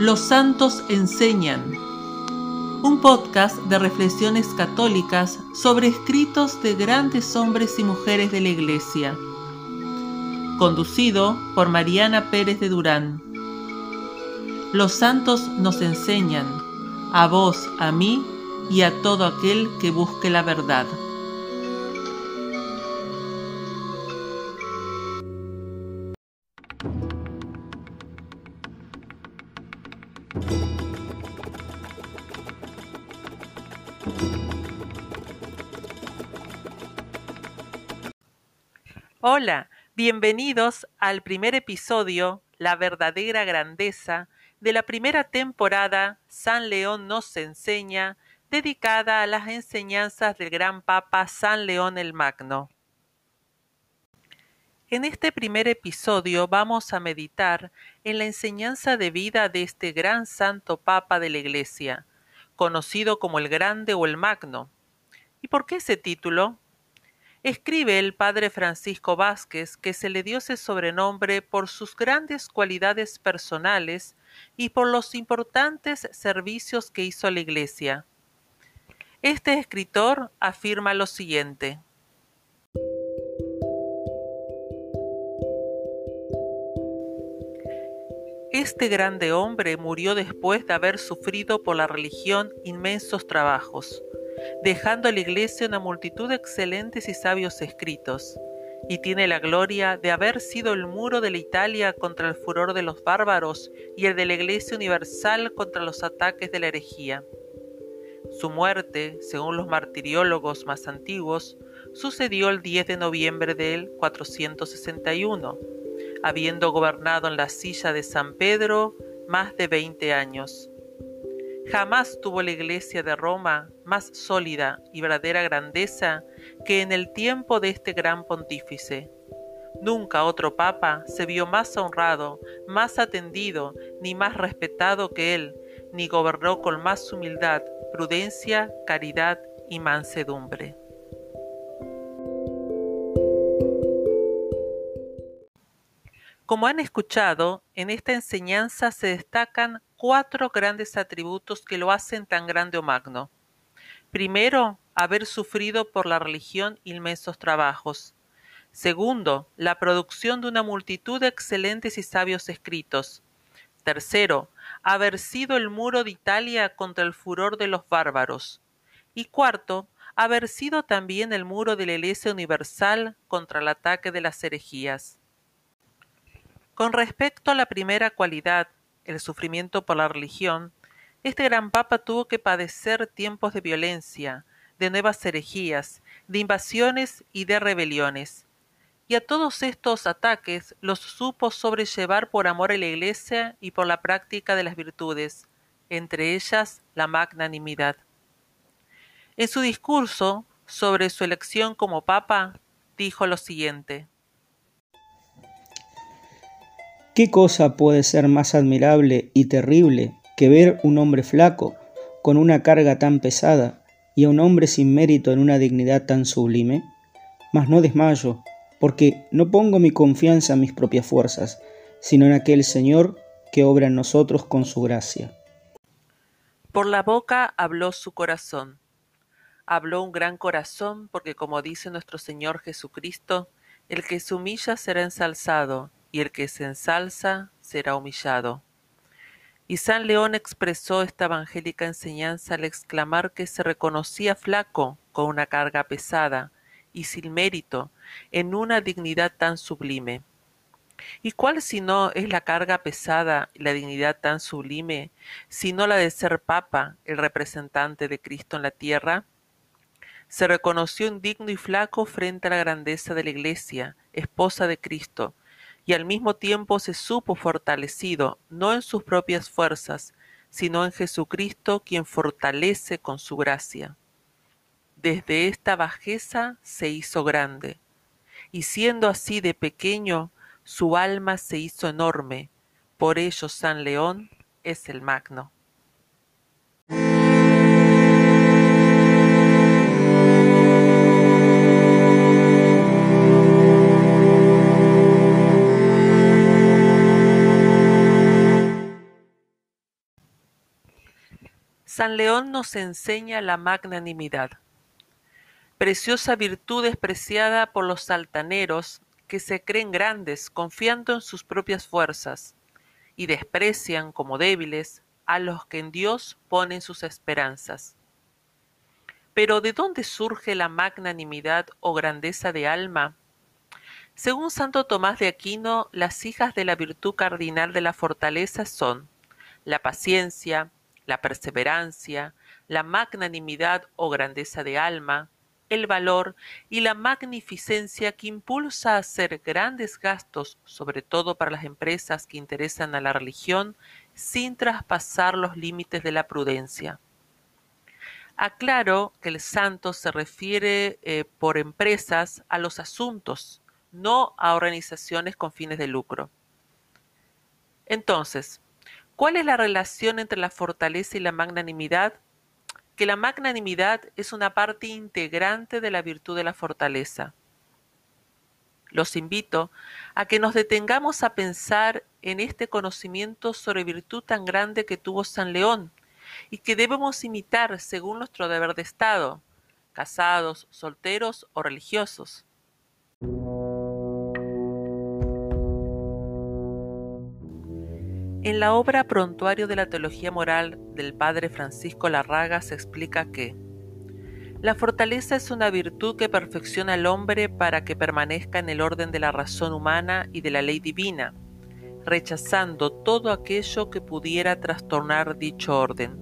Los Santos Enseñan, un podcast de reflexiones católicas sobre escritos de grandes hombres y mujeres de la Iglesia, conducido por Mariana Pérez de Durán. Los santos nos enseñan, a vos, a mí y a todo aquel que busque la verdad. Hola, bienvenidos al primer episodio, La verdadera grandeza, de la primera temporada San León nos enseña, dedicada a las enseñanzas del gran Papa San León el Magno. En este primer episodio vamos a meditar en la enseñanza de vida de este gran santo Papa de la Iglesia, conocido como el Grande o el Magno. ¿Y por qué ese título? Escribe el padre Francisco Vázquez que se le dio ese sobrenombre por sus grandes cualidades personales y por los importantes servicios que hizo a la Iglesia. Este escritor afirma lo siguiente. Este grande hombre murió después de haber sufrido por la religión inmensos trabajos dejando a la Iglesia una multitud de excelentes y sabios escritos, y tiene la gloria de haber sido el muro de la Italia contra el furor de los bárbaros y el de la Iglesia universal contra los ataques de la herejía. Su muerte, según los martiriólogos más antiguos, sucedió el 10 de noviembre del 461, habiendo gobernado en la silla de San Pedro más de 20 años Jamás tuvo la Iglesia de Roma más sólida y verdadera grandeza que en el tiempo de este gran pontífice. Nunca otro papa se vio más honrado, más atendido, ni más respetado que él, ni gobernó con más humildad, prudencia, caridad y mansedumbre. Como han escuchado, en esta enseñanza se destacan cuatro grandes atributos que lo hacen tan grande o magno. Primero, haber sufrido por la religión inmensos trabajos. Segundo, la producción de una multitud de excelentes y sabios escritos. Tercero, haber sido el muro de Italia contra el furor de los bárbaros. Y cuarto, haber sido también el muro de la Iglesia Universal contra el ataque de las herejías. Con respecto a la primera cualidad, el sufrimiento por la religión, este gran papa tuvo que padecer tiempos de violencia, de nuevas herejías, de invasiones y de rebeliones. Y a todos estos ataques los supo sobrellevar por amor a la Iglesia y por la práctica de las virtudes, entre ellas la magnanimidad. En su discurso sobre su elección como papa, dijo lo siguiente. ¿Qué cosa puede ser más admirable y terrible que ver un hombre flaco, con una carga tan pesada, y a un hombre sin mérito en una dignidad tan sublime? Mas no desmayo, porque no pongo mi confianza en mis propias fuerzas, sino en aquel Señor que obra en nosotros con su gracia. Por la boca habló su corazón. Habló un gran corazón, porque como dice nuestro Señor Jesucristo, el que se humilla será ensalzado, y el que se ensalza será humillado. Y San León expresó esta evangélica enseñanza al exclamar que se reconocía flaco con una carga pesada y sin mérito en una dignidad tan sublime. ¿Y cuál si no es la carga pesada y la dignidad tan sublime, sino la de ser papa, el representante de Cristo en la tierra? Se reconoció indigno y flaco frente a la grandeza de la Iglesia, esposa de Cristo, y al mismo tiempo se supo fortalecido, no en sus propias fuerzas, sino en Jesucristo quien fortalece con su gracia. Desde esta bajeza se hizo grande, y siendo así de pequeño, su alma se hizo enorme, por ello San León es el magno. San León nos enseña la magnanimidad, preciosa virtud despreciada por los altaneros que se creen grandes confiando en sus propias fuerzas y desprecian como débiles a los que en Dios ponen sus esperanzas. Pero ¿de dónde surge la magnanimidad o grandeza de alma? Según Santo Tomás de Aquino, las hijas de la virtud cardinal de la fortaleza son la paciencia, la perseverancia, la magnanimidad o grandeza de alma, el valor y la magnificencia que impulsa a hacer grandes gastos, sobre todo para las empresas que interesan a la religión, sin traspasar los límites de la prudencia. Aclaro que el santo se refiere eh, por empresas a los asuntos, no a organizaciones con fines de lucro. Entonces, ¿Cuál es la relación entre la fortaleza y la magnanimidad? Que la magnanimidad es una parte integrante de la virtud de la fortaleza. Los invito a que nos detengamos a pensar en este conocimiento sobre virtud tan grande que tuvo San León y que debemos imitar según nuestro deber de Estado, casados, solteros o religiosos. En la obra Prontuario de la Teología Moral del padre Francisco Larraga se explica que la fortaleza es una virtud que perfecciona al hombre para que permanezca en el orden de la razón humana y de la ley divina, rechazando todo aquello que pudiera trastornar dicho orden.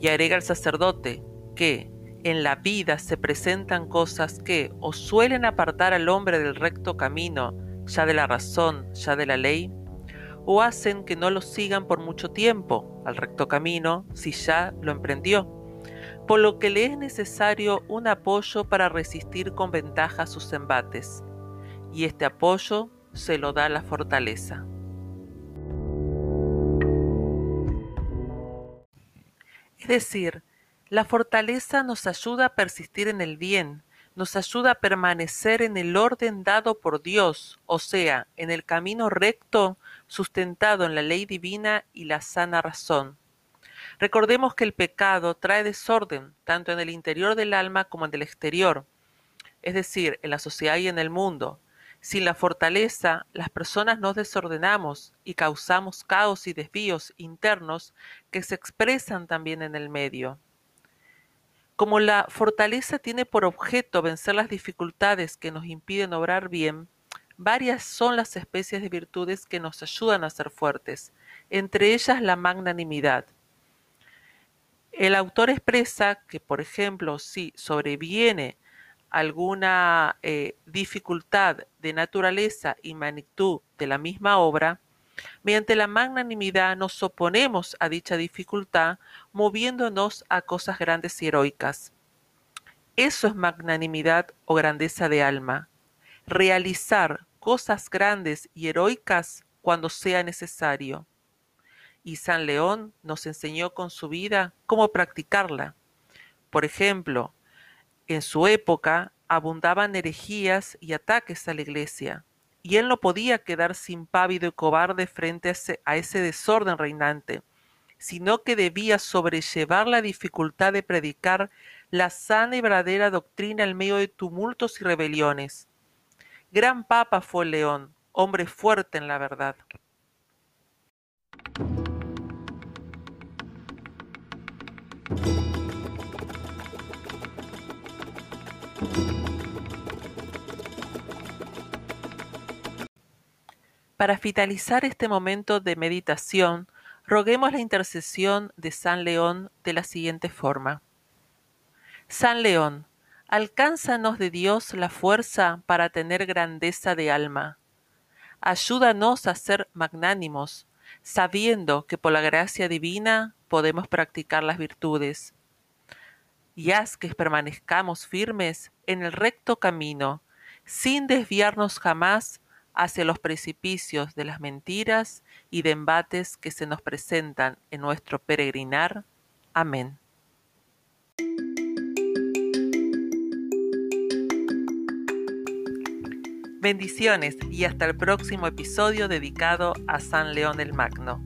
Y agrega el sacerdote que en la vida se presentan cosas que o suelen apartar al hombre del recto camino, ya de la razón, ya de la ley, o hacen que no lo sigan por mucho tiempo al recto camino si ya lo emprendió, por lo que le es necesario un apoyo para resistir con ventaja sus embates, y este apoyo se lo da la fortaleza. Es decir, la fortaleza nos ayuda a persistir en el bien, nos ayuda a permanecer en el orden dado por Dios, o sea, en el camino recto sustentado en la ley divina y la sana razón. Recordemos que el pecado trae desorden tanto en el interior del alma como en el exterior, es decir, en la sociedad y en el mundo. Sin la fortaleza, las personas nos desordenamos y causamos caos y desvíos internos que se expresan también en el medio. Como la fortaleza tiene por objeto vencer las dificultades que nos impiden obrar bien, varias son las especies de virtudes que nos ayudan a ser fuertes, entre ellas la magnanimidad. El autor expresa que, por ejemplo, si sobreviene alguna eh, dificultad de naturaleza y magnitud de la misma obra, Mediante la magnanimidad nos oponemos a dicha dificultad, moviéndonos a cosas grandes y heroicas. Eso es magnanimidad o grandeza de alma. Realizar cosas grandes y heroicas cuando sea necesario. Y San León nos enseñó con su vida cómo practicarla. Por ejemplo, en su época abundaban herejías y ataques a la iglesia y él no podía quedarse impávido y cobarde frente a ese, desorden reinante, sino que debía sobrellevar la dificultad de predicar la sana y verdadera doctrina en medio de tumultos y rebeliones. Gran papa fue León, hombre fuerte en la verdad. Para finalizar este momento de meditación, roguemos la intercesión de San León de la siguiente forma. San León, alcánzanos de Dios la fuerza para tener grandeza de alma. Ayúdanos a ser magnánimos, sabiendo que por la gracia divina podemos practicar las virtudes. Y haz que permanezcamos firmes en el recto camino, sin desviarnos jamás hacia los precipicios de las mentiras y de embates que se nos presentan en nuestro peregrinar. Amén. Bendiciones y hasta el próximo episodio dedicado a San León el Magno.